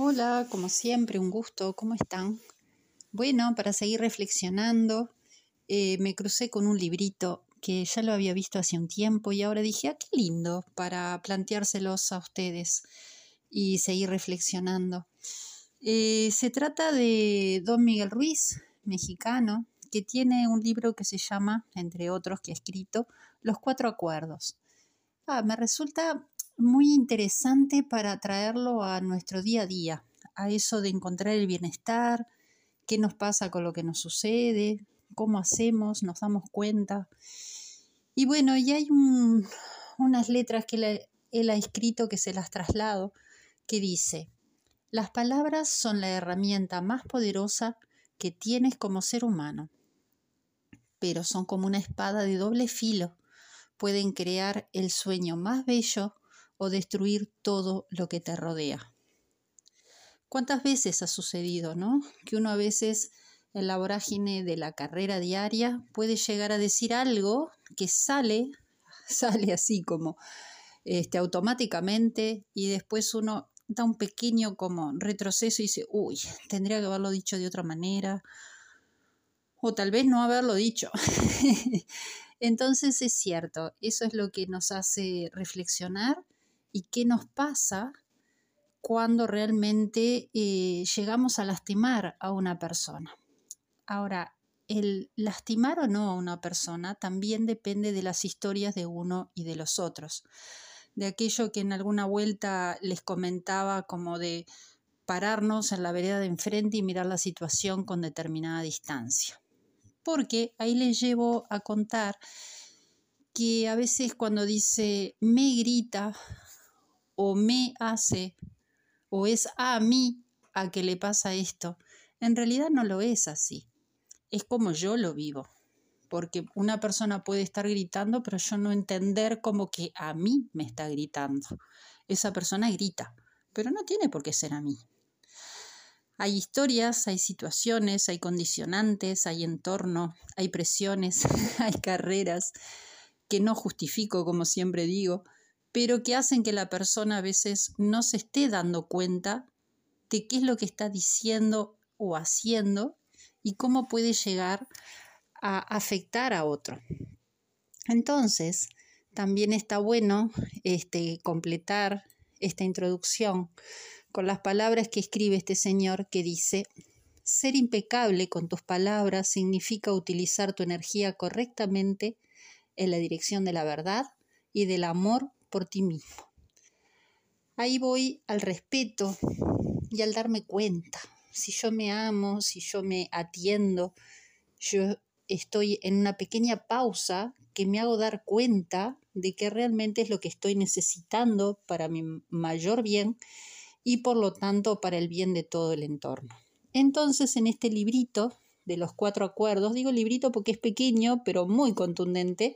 Hola, como siempre, un gusto, ¿cómo están? Bueno, para seguir reflexionando, eh, me crucé con un librito que ya lo había visto hace un tiempo y ahora dije, ah, qué lindo para planteárselos a ustedes y seguir reflexionando. Eh, se trata de Don Miguel Ruiz, mexicano, que tiene un libro que se llama, entre otros que ha escrito, Los Cuatro Acuerdos. Ah, me resulta muy interesante para traerlo a nuestro día a día, a eso de encontrar el bienestar, qué nos pasa con lo que nos sucede, cómo hacemos, nos damos cuenta. Y bueno, y hay unas letras que él ha escrito que se las traslado, que dice, las palabras son la herramienta más poderosa que tienes como ser humano, pero son como una espada de doble filo. Pueden crear el sueño más bello o destruir todo lo que te rodea. ¿Cuántas veces ha sucedido, no? Que uno a veces en la vorágine de la carrera diaria puede llegar a decir algo que sale, sale así como este, automáticamente y después uno da un pequeño como retroceso y dice, uy, tendría que haberlo dicho de otra manera o tal vez no haberlo dicho. Entonces es cierto, eso es lo que nos hace reflexionar y qué nos pasa cuando realmente eh, llegamos a lastimar a una persona. Ahora, el lastimar o no a una persona también depende de las historias de uno y de los otros. De aquello que en alguna vuelta les comentaba como de pararnos en la vereda de enfrente y mirar la situación con determinada distancia. Porque ahí les llevo a contar que a veces cuando dice me grita o me hace o es a mí a que le pasa esto. En realidad no lo es así. Es como yo lo vivo. Porque una persona puede estar gritando, pero yo no entender como que a mí me está gritando. Esa persona grita, pero no tiene por qué ser a mí. Hay historias, hay situaciones, hay condicionantes, hay entorno, hay presiones, hay carreras que no justifico, como siempre digo, pero que hacen que la persona a veces no se esté dando cuenta de qué es lo que está diciendo o haciendo y cómo puede llegar a afectar a otro. Entonces, también está bueno este, completar esta introducción con las palabras que escribe este señor que dice, ser impecable con tus palabras significa utilizar tu energía correctamente en la dirección de la verdad y del amor por ti mismo. Ahí voy al respeto y al darme cuenta. Si yo me amo, si yo me atiendo, yo estoy en una pequeña pausa que me hago dar cuenta de que realmente es lo que estoy necesitando para mi mayor bien y por lo tanto para el bien de todo el entorno. Entonces en este librito de los cuatro acuerdos, digo librito porque es pequeño pero muy contundente,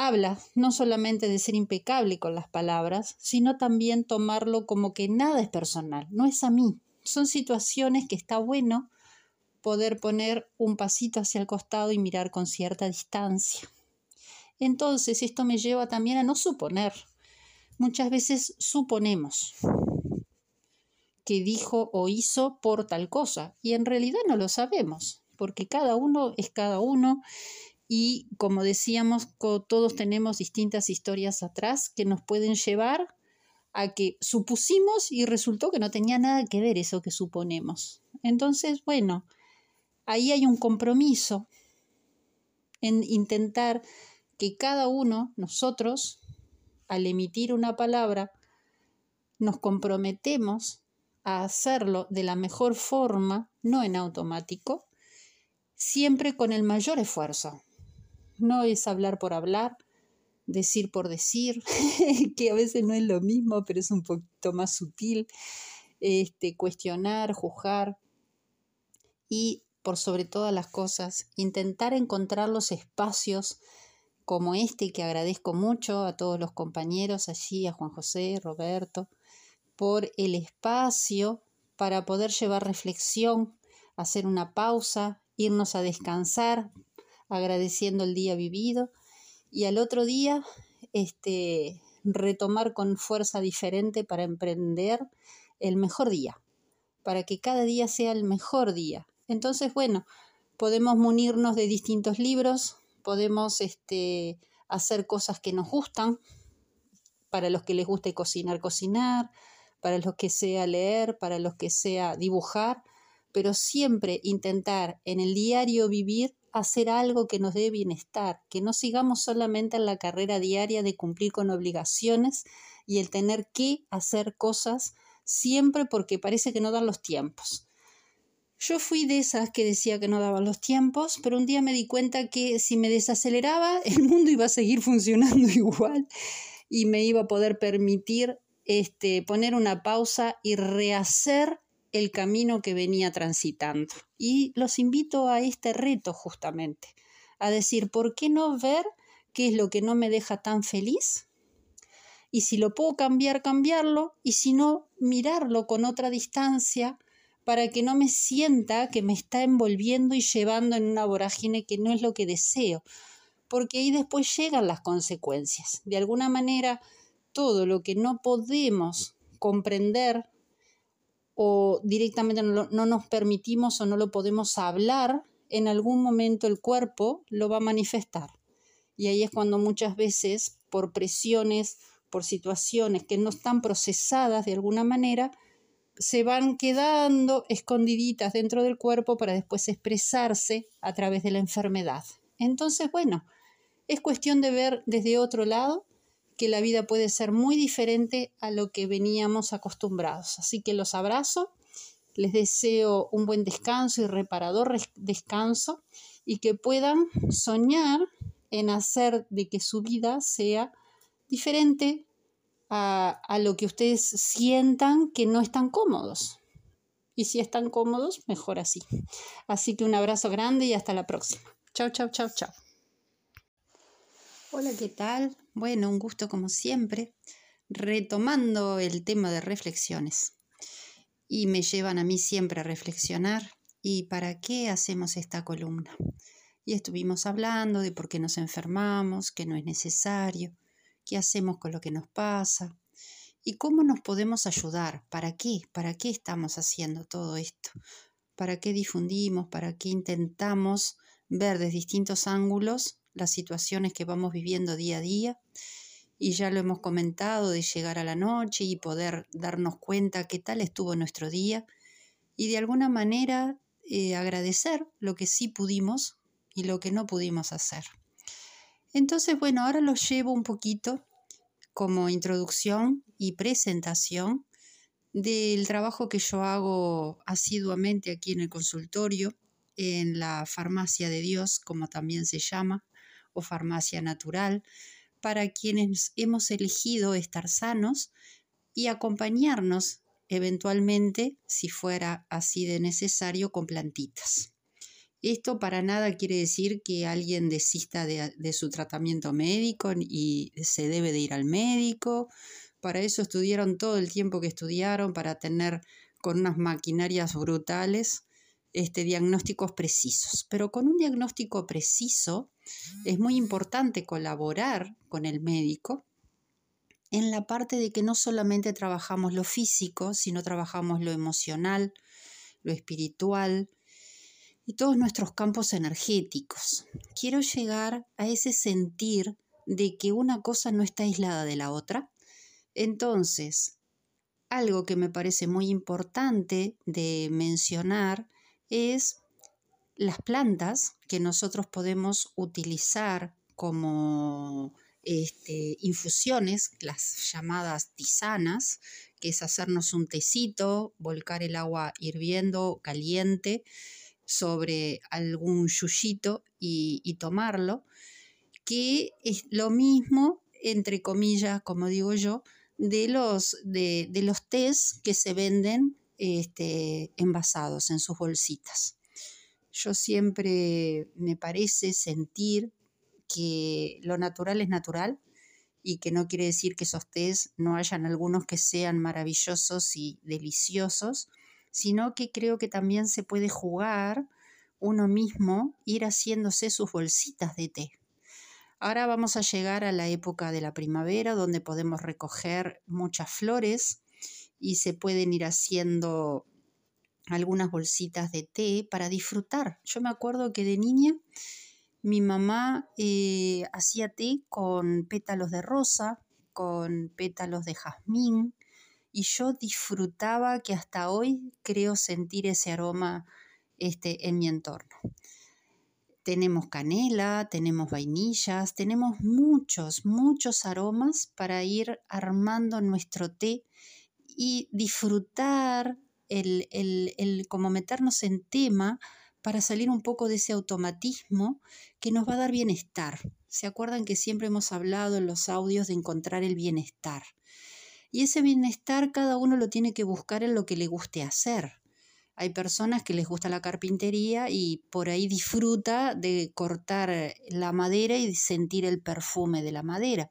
habla no solamente de ser impecable con las palabras, sino también tomarlo como que nada es personal, no es a mí. Son situaciones que está bueno poder poner un pasito hacia el costado y mirar con cierta distancia. Entonces, esto me lleva también a no suponer. Muchas veces suponemos que dijo o hizo por tal cosa y en realidad no lo sabemos, porque cada uno es cada uno y como decíamos, todos tenemos distintas historias atrás que nos pueden llevar a que supusimos y resultó que no tenía nada que ver eso que suponemos. Entonces, bueno, ahí hay un compromiso en intentar que cada uno, nosotros, al emitir una palabra, nos comprometemos a hacerlo de la mejor forma, no en automático, siempre con el mayor esfuerzo, no es hablar por hablar, decir por decir, que a veces no es lo mismo, pero es un poquito más sutil, este, cuestionar, juzgar y por sobre todas las cosas, intentar encontrar los espacios como este que agradezco mucho a todos los compañeros allí, a Juan José, Roberto, por el espacio para poder llevar reflexión, hacer una pausa, irnos a descansar, agradeciendo el día vivido y al otro día este, retomar con fuerza diferente para emprender el mejor día, para que cada día sea el mejor día. Entonces, bueno, podemos munirnos de distintos libros, podemos este, hacer cosas que nos gustan, para los que les guste cocinar, cocinar, para los que sea leer, para los que sea dibujar, pero siempre intentar en el diario vivir hacer algo que nos dé bienestar, que no sigamos solamente en la carrera diaria de cumplir con obligaciones y el tener que hacer cosas siempre porque parece que no dan los tiempos. Yo fui de esas que decía que no daban los tiempos, pero un día me di cuenta que si me desaceleraba, el mundo iba a seguir funcionando igual y me iba a poder permitir este, poner una pausa y rehacer el camino que venía transitando. Y los invito a este reto justamente, a decir, ¿por qué no ver qué es lo que no me deja tan feliz? Y si lo puedo cambiar, cambiarlo, y si no, mirarlo con otra distancia para que no me sienta que me está envolviendo y llevando en una vorágine que no es lo que deseo, porque ahí después llegan las consecuencias. De alguna manera, todo lo que no podemos comprender o directamente no, no, nos permitimos o no lo podemos hablar, en algún momento el cuerpo lo va a manifestar. Y ahí es cuando muchas veces, por presiones, por situaciones que no están procesadas de alguna manera, se van quedando escondiditas dentro del cuerpo para después expresarse a través de la enfermedad. Entonces, bueno, es cuestión de ver desde otro lado que la vida puede ser muy diferente a lo que veníamos acostumbrados. Así que los abrazo, les deseo un buen descanso y reparador descanso y que puedan soñar en hacer de que su vida sea diferente a, lo que ustedes sientan que no están cómodos. Y si están cómodos, mejor así. Así que un abrazo grande y hasta la próxima. Chao, chao, chao, chao. Hola, ¿qué tal? Bueno, un gusto como siempre, retomando el tema de reflexiones. Y me llevan a mí siempre a reflexionar. ¿Y para qué hacemos esta columna? Y estuvimos hablando de por qué nos enfermamos, que no es necesario, qué hacemos con lo que nos pasa y cómo nos podemos ayudar, para qué, para qué estamos haciendo todo esto, para qué difundimos, para qué intentamos ver desde distintos ángulos las situaciones que vamos viviendo día a día. Y ya lo hemos comentado de llegar a la noche y poder darnos cuenta qué tal estuvo nuestro día y de alguna manera eh, agradecer lo que sí pudimos y lo que no pudimos hacer. Entonces, bueno, ahora los llevo un poquito como introducción y presentación del trabajo que yo hago asiduamente aquí en el consultorio, en la farmacia de Dios, como también se llama, o farmacia natural, para quienes hemos elegido estar sanos y acompañarnos eventualmente, si fuera así de necesario, con plantitas. Esto para nada quiere decir que alguien desista de, su tratamiento médico y se debe de ir al médico. Para eso estudiaron todo el tiempo que estudiaron, para tener con unas maquinarias brutales este, diagnósticos precisos. Pero con un diagnóstico preciso es muy importante colaborar con el médico en la parte de que no solamente trabajamos lo físico, sino trabajamos lo emocional, lo espiritual, y todos nuestros campos energéticos. Quiero llegar a ese sentir de que una cosa no está aislada de la otra. Entonces, algo que me parece muy importante de mencionar es las plantas que nosotros podemos utilizar como este, infusiones, las llamadas tisanas, que es hacernos un tecito, volcar el agua hirviendo, caliente, sobre algún yuyito y, tomarlo, que es lo mismo, entre comillas, como digo yo, de los, de, los tés que se venden este, envasados en sus bolsitas. Yo siempre me parece sentir que lo natural es natural y que no quiere decir que esos tés no hayan algunos que sean maravillosos y deliciosos, sino que creo que también se puede jugar uno mismo, ir haciéndose sus bolsitas de té. Ahora vamos a llegar a la época de la primavera, donde podemos recoger muchas flores y se pueden ir haciendo algunas bolsitas de té para disfrutar. Yo me acuerdo que de niña mi mamá eh, hacía té con pétalos de rosa, con pétalos de jazmín, y yo disfrutaba que hasta hoy creo sentir ese aroma este, en mi entorno. Tenemos canela, tenemos vainillas, tenemos muchos, muchos aromas para ir armando nuestro té y disfrutar el, el, el como meternos en tema para salir un poco de ese automatismo que nos va a dar bienestar. ¿Se acuerdan que siempre hemos hablado en los audios de encontrar el bienestar? Y ese bienestar cada uno lo tiene que buscar en lo que le guste hacer. Hay personas que les gusta la carpintería y por ahí disfruta de cortar la madera y sentir el perfume de la madera.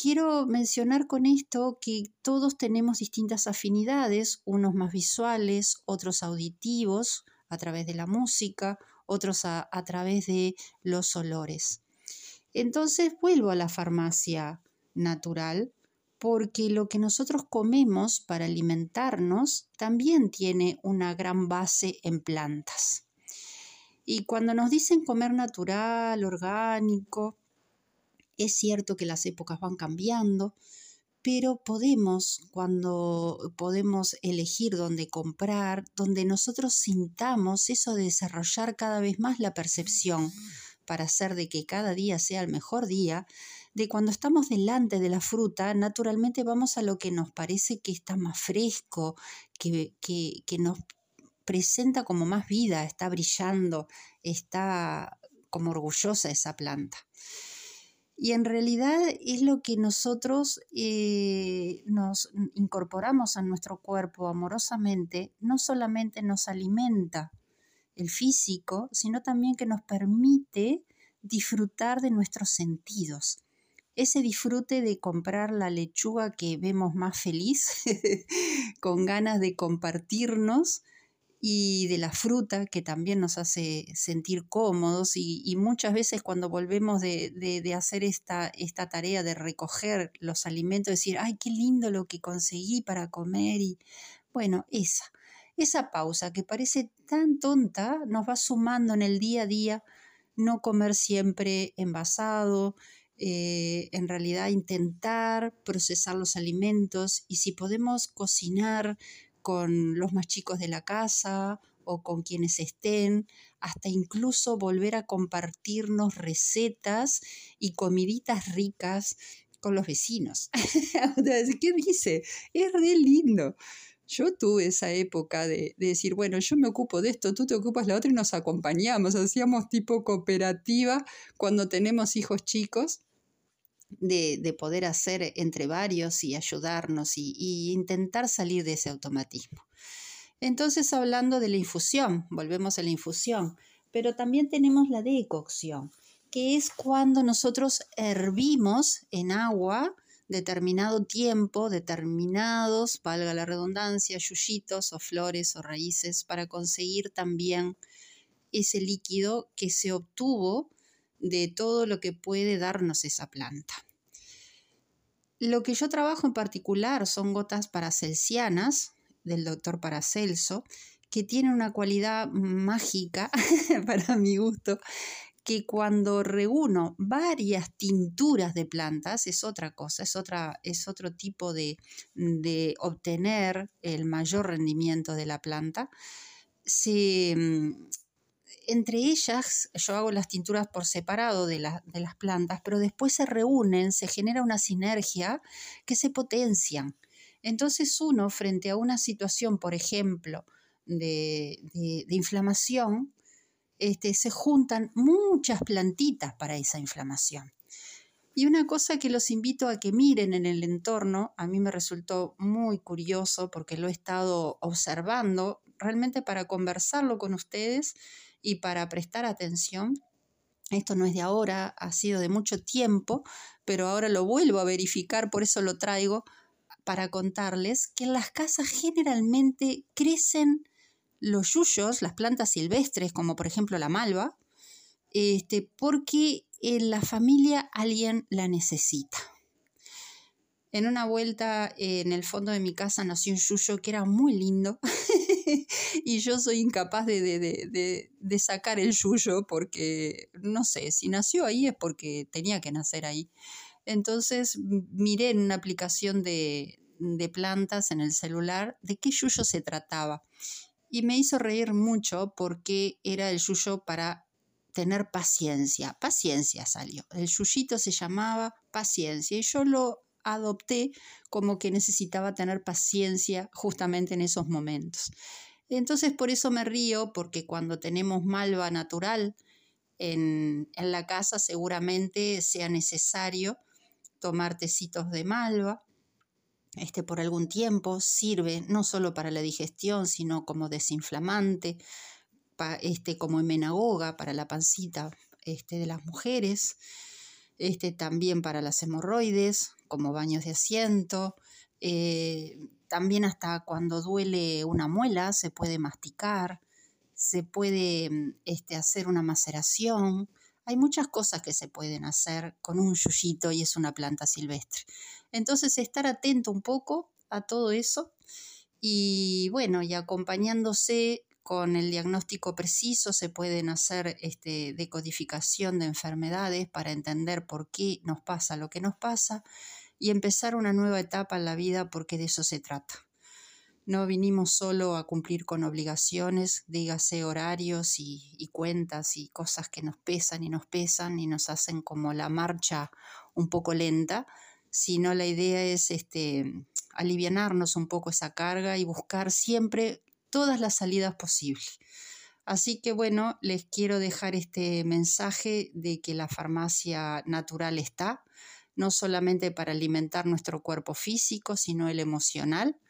Quiero mencionar con esto que todos tenemos distintas afinidades, unos más visuales, otros auditivos, a través de la música, otros a, través de los olores. Entonces vuelvo a la farmacia natural porque lo que nosotros comemos para alimentarnos también tiene una gran base en plantas. Y cuando nos dicen comer natural, orgánico, es cierto que las épocas van cambiando, pero podemos, cuando podemos elegir dónde comprar, donde nosotros sintamos eso de desarrollar cada vez más la percepción para hacer de que cada día sea el mejor día, de cuando estamos delante de la fruta, naturalmente vamos a lo que nos parece que está más fresco, que, que, que nos presenta como más vida, está brillando, está como orgullosa esa planta. Y en realidad es lo que nosotros eh, nos incorporamos a nuestro cuerpo amorosamente, no solamente nos alimenta el físico, sino también que nos permite disfrutar de nuestros sentidos. Ese disfrute de comprar la lechuga que vemos más feliz, con ganas de compartirnos, y de la fruta que también nos hace sentir cómodos y, muchas veces cuando volvemos de, hacer esta, esta, tarea de recoger los alimentos, decir, ay, qué lindo lo que conseguí para comer y bueno, esa, esa pausa que parece tan tonta nos va sumando en el día a día, no comer siempre envasado, eh, en realidad intentar procesar los alimentos y si podemos cocinar con los más chicos de la casa o con quienes estén, hasta incluso volver a compartirnos recetas y comiditas ricas con los vecinos. ¿Qué dice? Es re lindo. Yo tuve esa época de, de, decir, bueno, yo me ocupo de esto, tú te ocupas de la otra y nos acompañamos. Hacíamos tipo cooperativa cuando tenemos hijos chicos de, poder hacer entre varios y ayudarnos y, intentar salir de ese automatismo. Entonces, hablando de la infusión, volvemos a la infusión, pero también tenemos la decocción, que es cuando nosotros hervimos en agua determinado tiempo, determinados, valga la redundancia, yuyitos o flores o raíces para conseguir también ese líquido que se obtuvo de todo lo que puede darnos esa planta. Lo que yo trabajo en particular son gotas paracelsianas del doctor Paracelso, que tienen una cualidad mágica para mi gusto, que cuando reúno varias tinturas de plantas es otra cosa, es, otra, es otro tipo de, de obtener el mayor rendimiento de la planta. Se, mm, entre ellas yo hago las tinturas por separado de, las plantas, pero después se reúnen, se genera una sinergia que se potencian. Entonces uno frente a una situación, por ejemplo, de, de, inflamación, este, se juntan muchas plantitas para esa inflamación. Y una cosa que los invito a que miren en el entorno, a mí me resultó muy curioso porque lo he estado observando realmente para conversarlo con ustedes y para prestar atención. Esto no es de ahora, ha sido de mucho tiempo, pero ahora lo vuelvo a verificar, por eso lo traigo para contarles que en las casas generalmente crecen los yuyos, las plantas silvestres, como por ejemplo la malva, este, porque en la familia alguien la necesita. En una vuelta en el fondo de mi casa nació un yuyo que era muy lindo y yo soy incapaz de, de, de, sacar el yuyo porque, no sé, si nació ahí es porque tenía que nacer ahí. Entonces miré en una aplicación de, plantas en el celular de qué yuyo se trataba y me hizo reír mucho porque era el yuyo para tener paciencia. Paciencia salió. El yuyito se llamaba paciencia y yo lo adopté como que necesitaba tener paciencia justamente en esos momentos. Entonces por eso me río, porque cuando tenemos malva natural en, en la casa seguramente sea necesario tomar tecitos de malva. Este, por algún tiempo sirve no solo para la digestión, sino como desinflamante, este, como emenagoga para la pancita este, de las mujeres, este, también para las hemorroides, como baños de asiento, eh, también hasta cuando duele una muela se puede masticar, se puede este, hacer una maceración. Hay muchas cosas que se pueden hacer con un yuyito y es una planta silvestre. Entonces, estar atento un poco a todo eso y bueno, y acompañándose con el diagnóstico preciso se pueden hacer este, decodificación de enfermedades para entender por qué nos pasa lo que nos pasa y empezar una nueva etapa en la vida porque de eso se trata. No vinimos solo a cumplir con obligaciones, dígase horarios y, cuentas y cosas que nos pesan y nos pesan y nos hacen como la marcha un poco lenta, sino la idea es este, alivianarnos un poco esa carga y buscar siempre todas las salidas posibles. Así que bueno, les quiero dejar este mensaje de que la farmacia natural está, no solamente para alimentar nuestro cuerpo físico, sino el emocional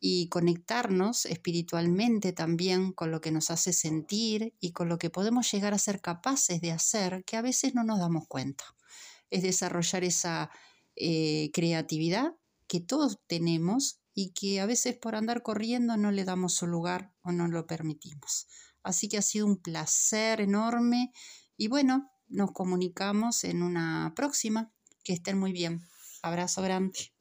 y conectarnos espiritualmente también con lo que nos hace sentir y con lo que podemos llegar a ser capaces de hacer que a veces no nos damos cuenta. Es desarrollar esa eh, creatividad que todos tenemos y que a veces por andar corriendo no le damos su lugar o no lo permitimos. Así que ha sido un placer enorme y bueno, nos comunicamos en una próxima. Que estén muy bien. Abrazo grande.